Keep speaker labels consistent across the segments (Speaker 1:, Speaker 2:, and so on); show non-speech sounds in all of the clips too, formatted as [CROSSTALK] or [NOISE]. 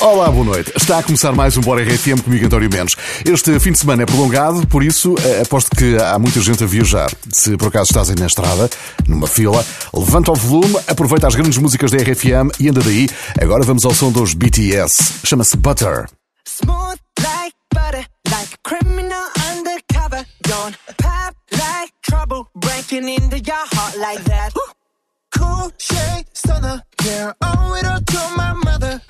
Speaker 1: Olá, boa noite. Está a começar mais um Bora RFM comigo, António Menos. Este fim de semana é prolongado, por isso eh, aposto que há muita gente a viajar. Se por acaso estás aí na estrada, numa fila, levanta o volume, aproveita as grandes músicas da RFM e anda daí. Agora vamos ao som dos BTS. Chama-se Butter. Smooth like butter, like a criminal undercover. Don't pop like trouble, breaking into your heart like that. Cool shade stunner, yeah, owe it all to my mother.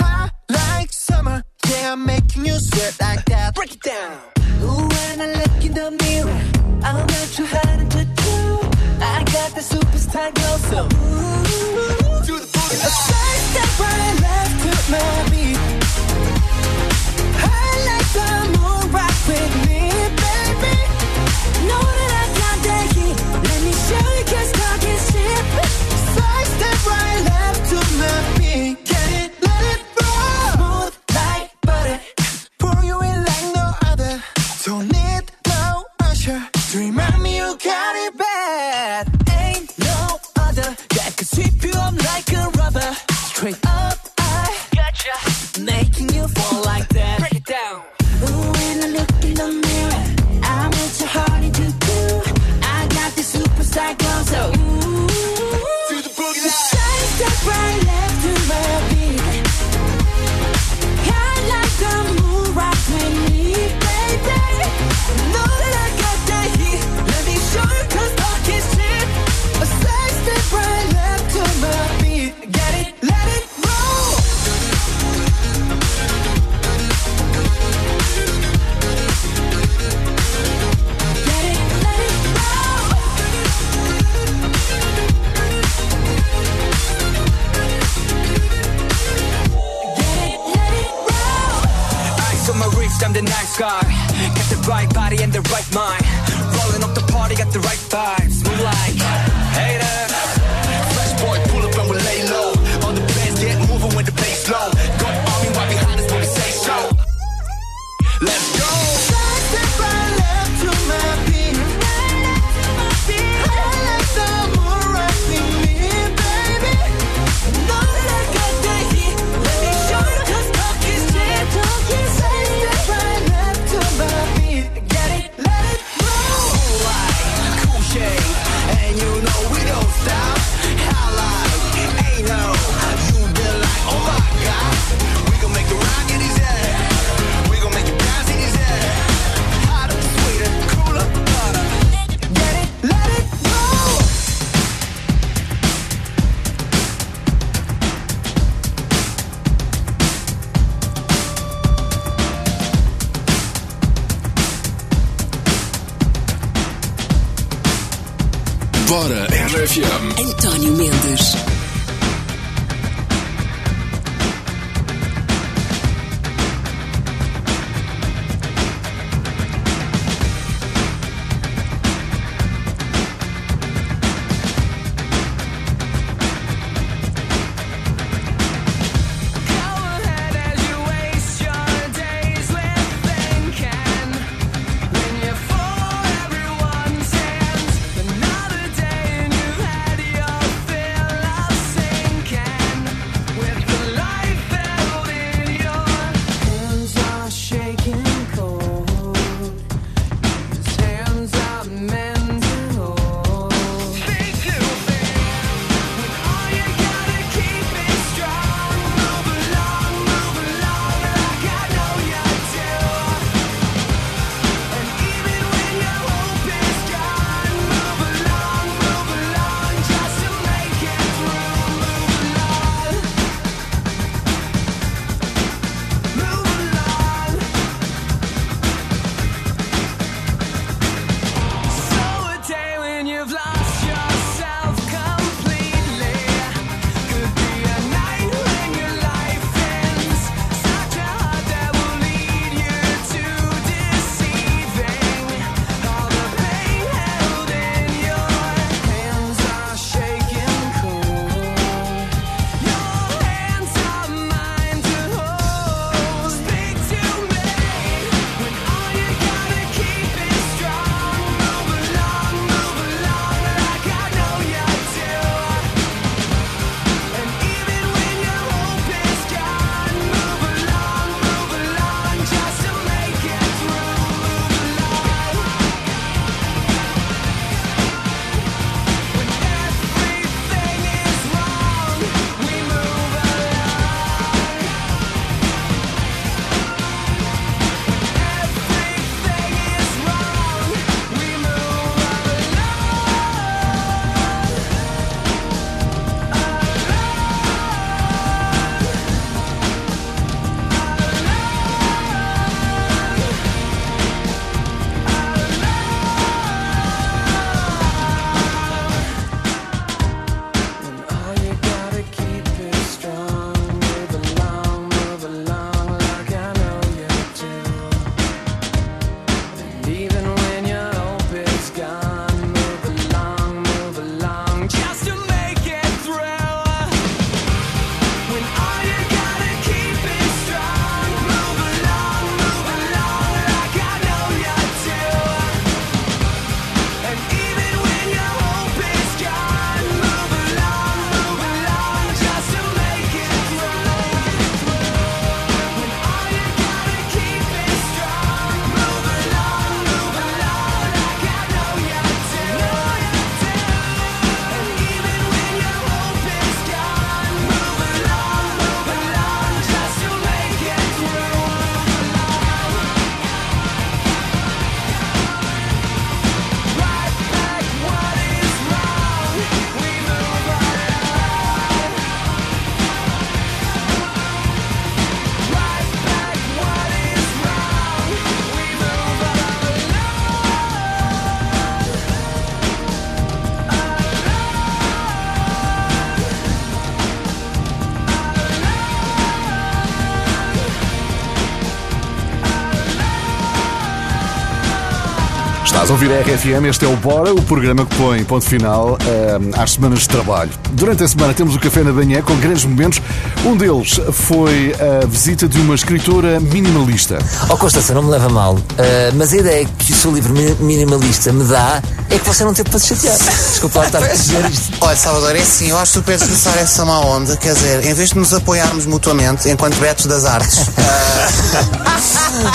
Speaker 1: Hot like summer, yeah, I'm making you sweat like that. Break it down. Ooh, when I look in the mirror, I'm not too. I got the superstar so ooh, do the boogie. A step right left to my beat. Like Shout Antônio António Mendes.
Speaker 2: Estás a ouvir a RFM, este é o Bora, o programa que põe ponto final uh, às semanas de trabalho. Durante a semana temos o Café na Banhé com grandes momentos. Um deles foi a visita de uma escritora minimalista.
Speaker 3: Oh Constança, não me leva mal, uh, mas a ideia que o seu livro minimalista me dá é que você não teve para se chatear. Desculpa lá estar a dizer isto.
Speaker 4: Olha, Salvador, é assim, eu acho super necessário essa má onda, quer dizer, em vez de nos apoiarmos mutuamente enquanto betos das artes, uh,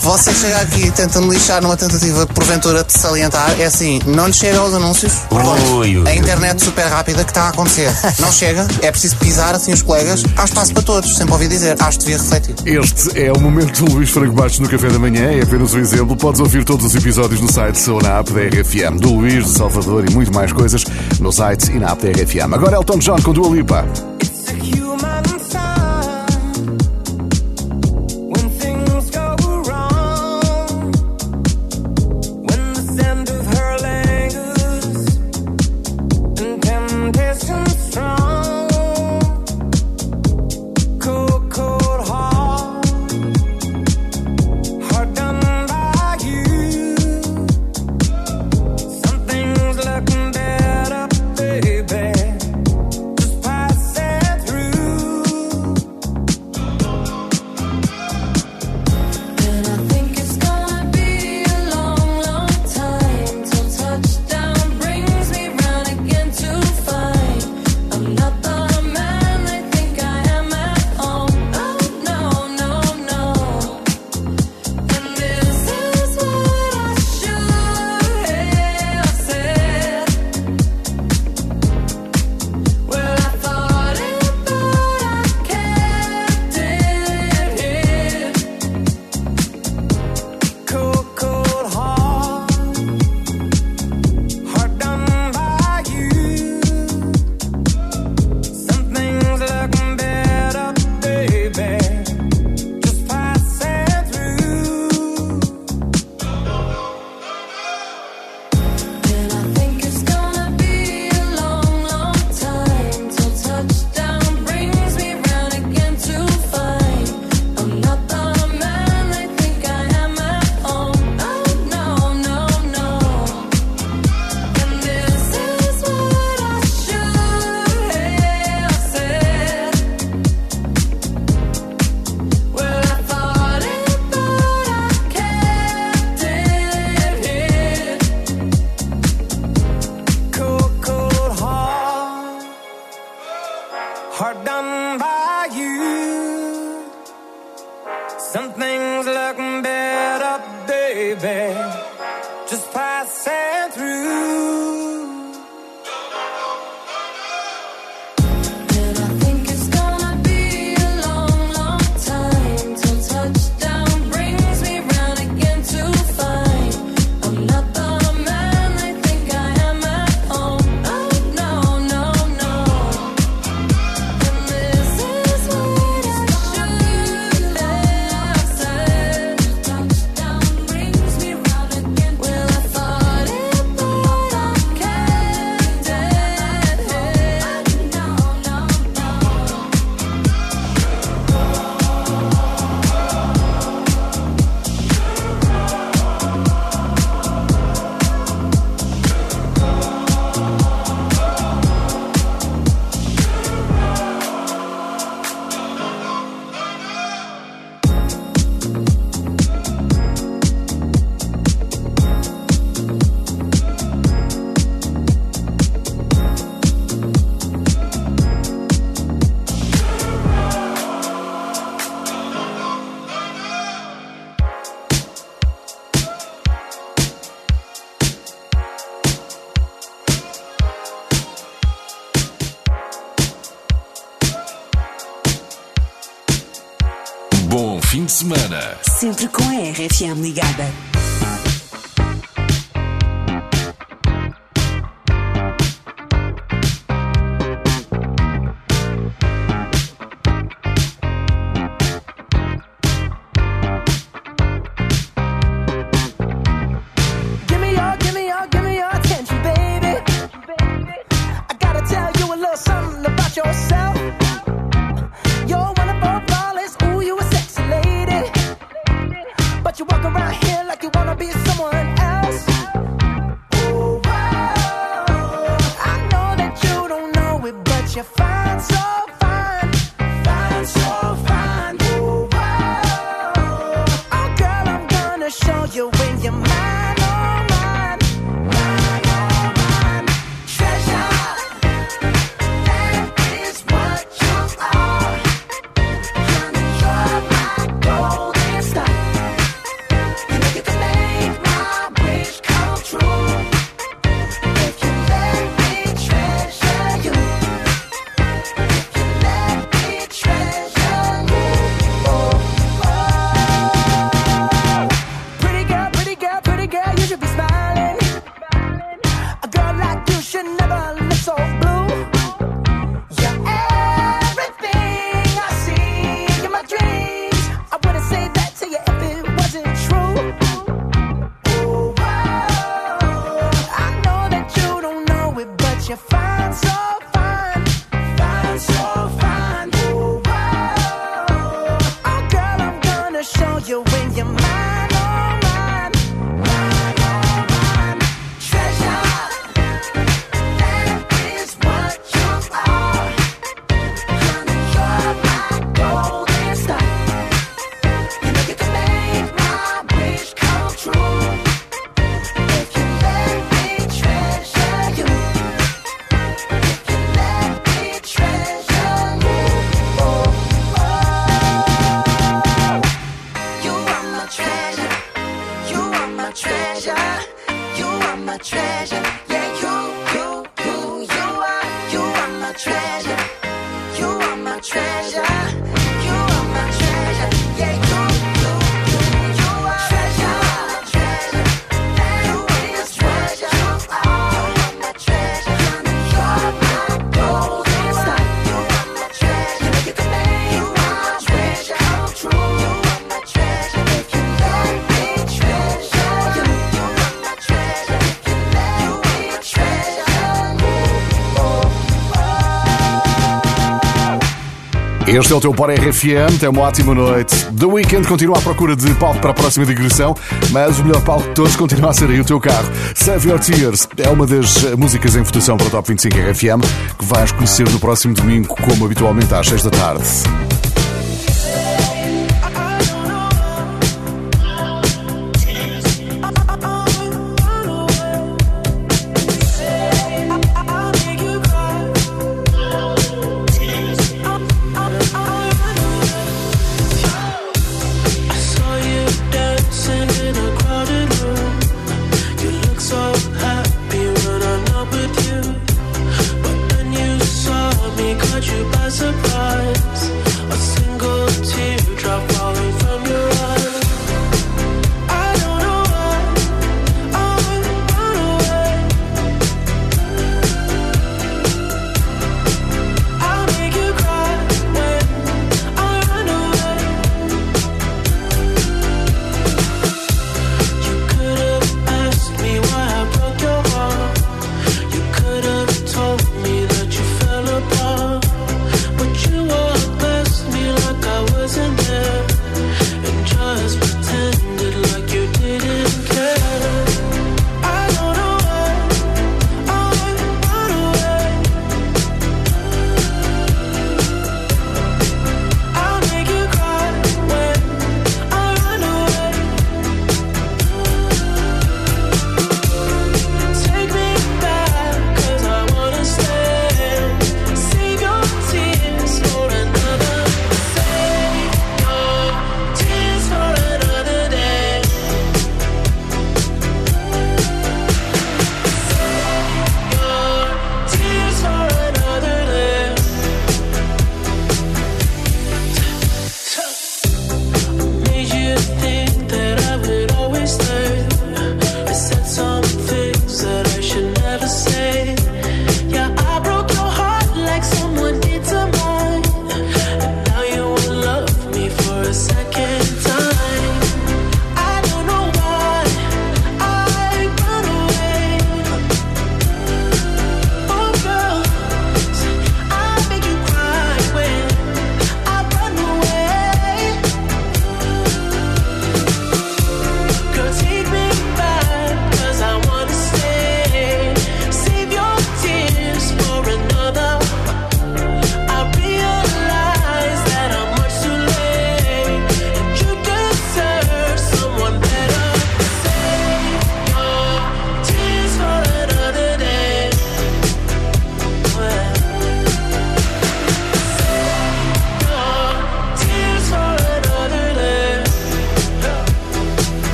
Speaker 4: [LAUGHS] você chega aqui tentando lixar numa tentativa, porventura, de salientar, é assim, não lhe chega aos anúncios.
Speaker 3: Ui, ui,
Speaker 4: a internet super rápida que está a acontecer. [LAUGHS] Não chega, é preciso pisar assim os colegas. Há espaço para todos, sempre ouvi dizer. Acho que devia refletir.
Speaker 2: Este é o momento do Luís Franco Bastos no Café da Manhã, é apenas um exemplo. Podes ouvir todos os episódios no site ou na app da RFM, do Luís, do Salvador e muito mais coisas no site e na app da RFM. Agora Elton John com Dua Lipa.
Speaker 5: fim de
Speaker 1: Sempre com a RFM ligada.
Speaker 6: A treasure.
Speaker 7: Este é o teu Bora RFM, tem uma ótima noite. The Weekend continua à procura de palco para a próxima digressão, mas o melhor palco de todos continua a ser aí o teu carro. Save Your Tears é uma das músicas em votação para o Top 25 RFM que vais conhecer no próximo domingo, como habitualmente às 6 da tarde.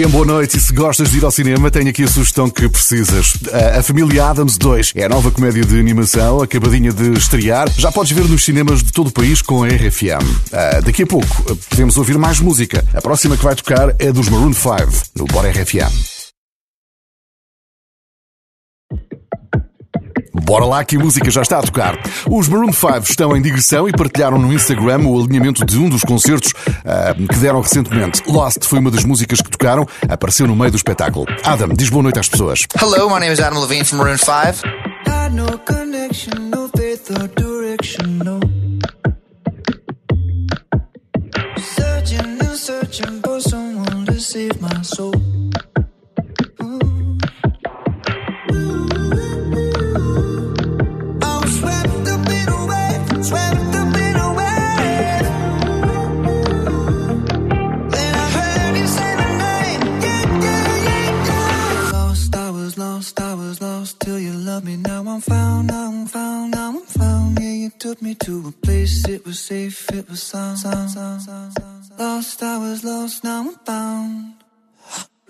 Speaker 2: RFM, boa noite. E se gostas de ir ao cinema, tenho aqui a sugestão que precisas. A Família Adams 2 é a nova comédia de animação, acabadinha de estrear. Já podes ver nos cinemas de todo o país com a RFM. Uh, daqui a pouco podemos ouvir mais música. A próxima que vai tocar é dos Maroon 5, no Bora RFM. Bora lá que a música já está a tocar. Os Maroon 5 estão em digressão e partilharam no Instagram o alinhamento de um dos concertos uh, que deram recentemente. Lost foi uma das músicas que tocaram, apareceu no meio do espetáculo. Adam, diz boa noite às pessoas.
Speaker 5: Hello, my name is Adam Levine from Maroon 5.
Speaker 6: no connection, no faith or direction, no. Searching and searching for someone to save my soul. Took me to a place, it was safe, it was sound. sound, sound, sound, sound. Lost, I was lost, now I'm found.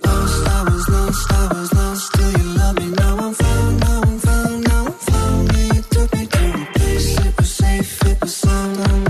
Speaker 6: Lost, I was lost, I was lost, till you love me, now I'm found, now I'm found, now I'm found. Yeah, you took me to a place, it was safe, it was sound.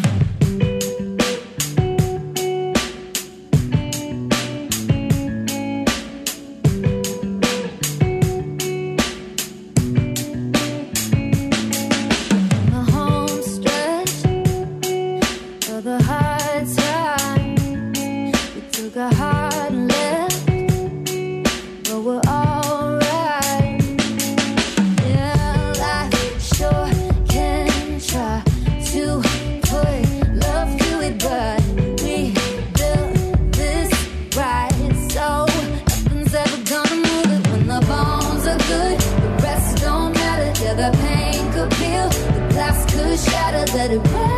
Speaker 2: that it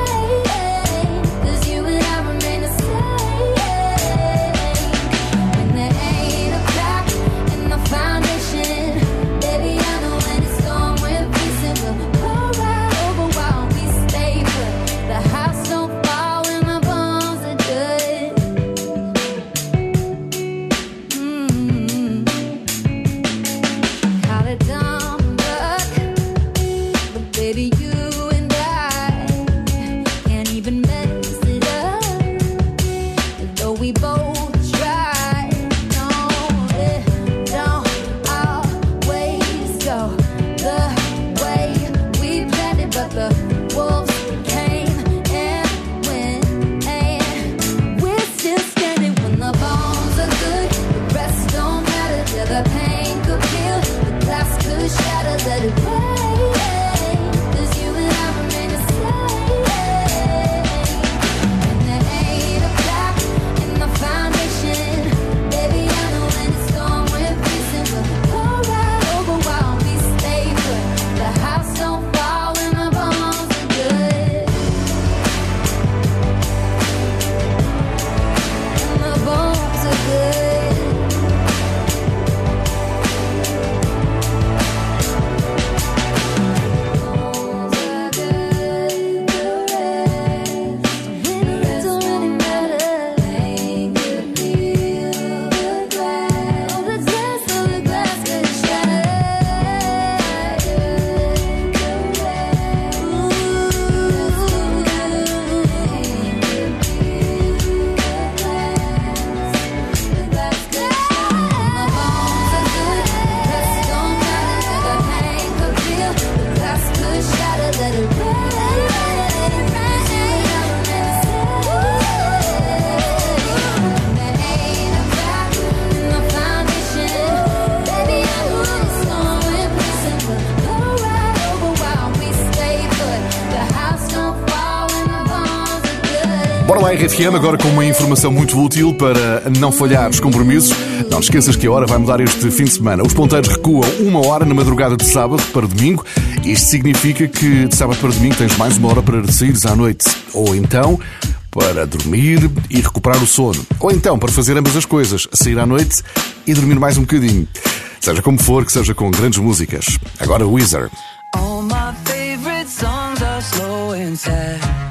Speaker 2: RFM, agora com uma informação muito útil para não falhar os compromissos. Não esqueças que a hora vai mudar este fim de semana. Os ponteiros recuam uma hora na madrugada de sábado para domingo. Isto significa que de sábado para domingo tens mais uma hora para saíres à noite. Ou então para dormir e recuperar o sono. Ou então para fazer ambas as coisas, sair à noite e dormir mais um bocadinho. Seja como for, que seja com grandes músicas. Agora Weezer.
Speaker 5: All my favorite songs are slow and sad.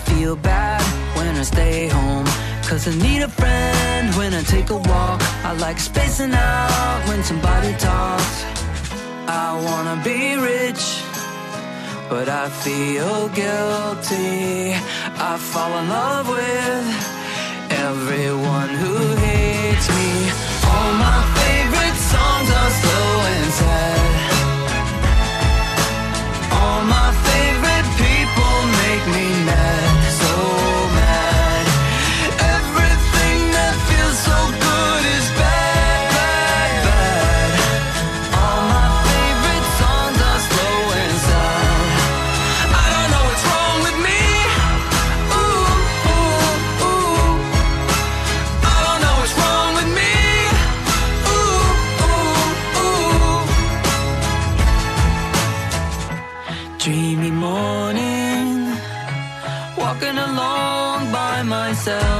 Speaker 5: I feel bad when I stay home. Cause I need a friend when I take a walk. I like spacing out when somebody talks. I wanna be rich, but I feel guilty. I fall in love with everyone who hates me. All my favorite songs are slow and sad. All my favorite people make me mad, myself,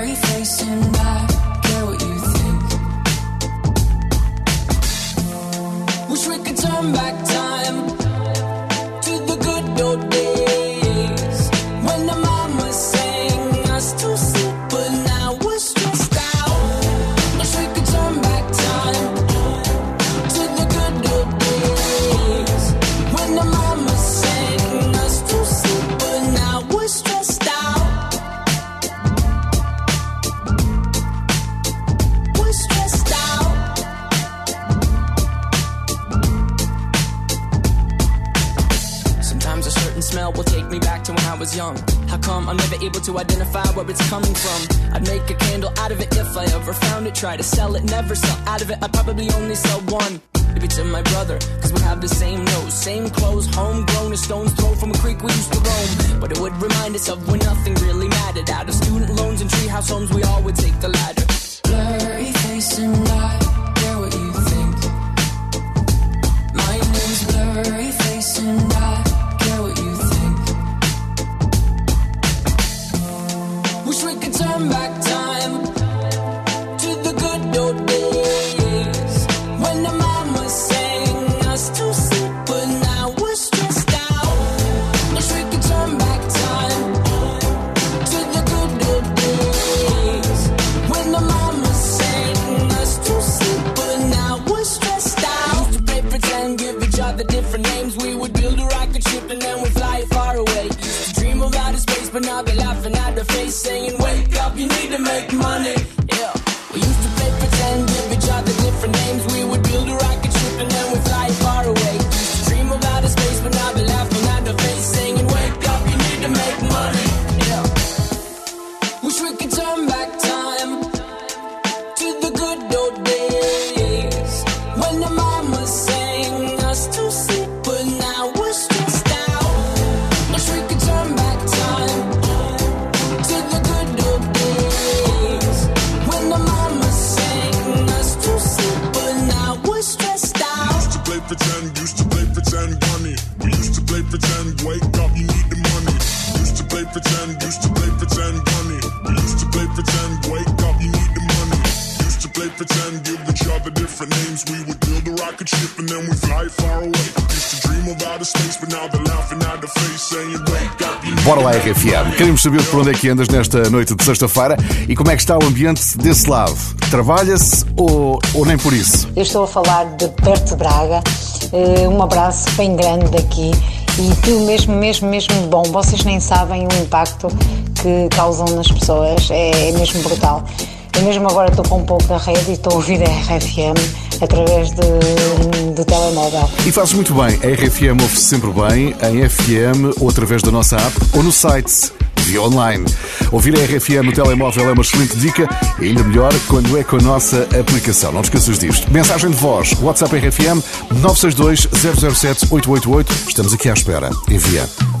Speaker 8: never say took a trip and then we fly far away. Dream about the space, but now they're laughing at the face, saying, Wake up, you need to make money. Yeah.
Speaker 9: ship and then we fly far away.
Speaker 10: Bora lá, RFM. Queremos saber por onde é que andas nesta noite de sexta-feira e como é que está o ambiente desse lado. Trabalha-se ou, ou nem por isso?
Speaker 11: Eu estou a falar de perto de Braga. Eh, um abraço bem grande daqui e tudo mesmo, mesmo, mesmo bom. Vocês nem sabem o impacto que causam nas pessoas. É, é mesmo brutal. Eu mesmo agora estou com um pouco da rede e estou a ouvir a RFM através do, do telemóvel.
Speaker 10: E fazes muito bem. A RFM ouve sempre bem em FM ou através da nossa app ou no site de online. Ouvir a RFM no telemóvel é uma excelente dica, e ainda melhor quando é com a nossa aplicação. Não te esqueças disto. Mensagem de voz, WhatsApp RFM 962 007 888. Estamos aqui à espera. Envia.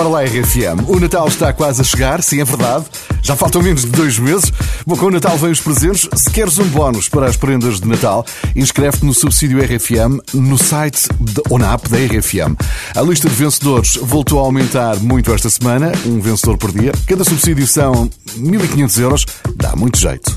Speaker 2: Bora lá, RFM. O Natal está quase a chegar, sim, é verdade. Já faltam menos de dois meses. Bom, com o Natal vem os presentes. Se queres um bónus para as prendas de Natal, inscreve-te no subsídio RFM no site de, ou na app da RFM. A lista de vencedores voltou a aumentar muito esta semana, um vencedor por dia. Cada subsídio são 1.500 euros. Dá muito jeito.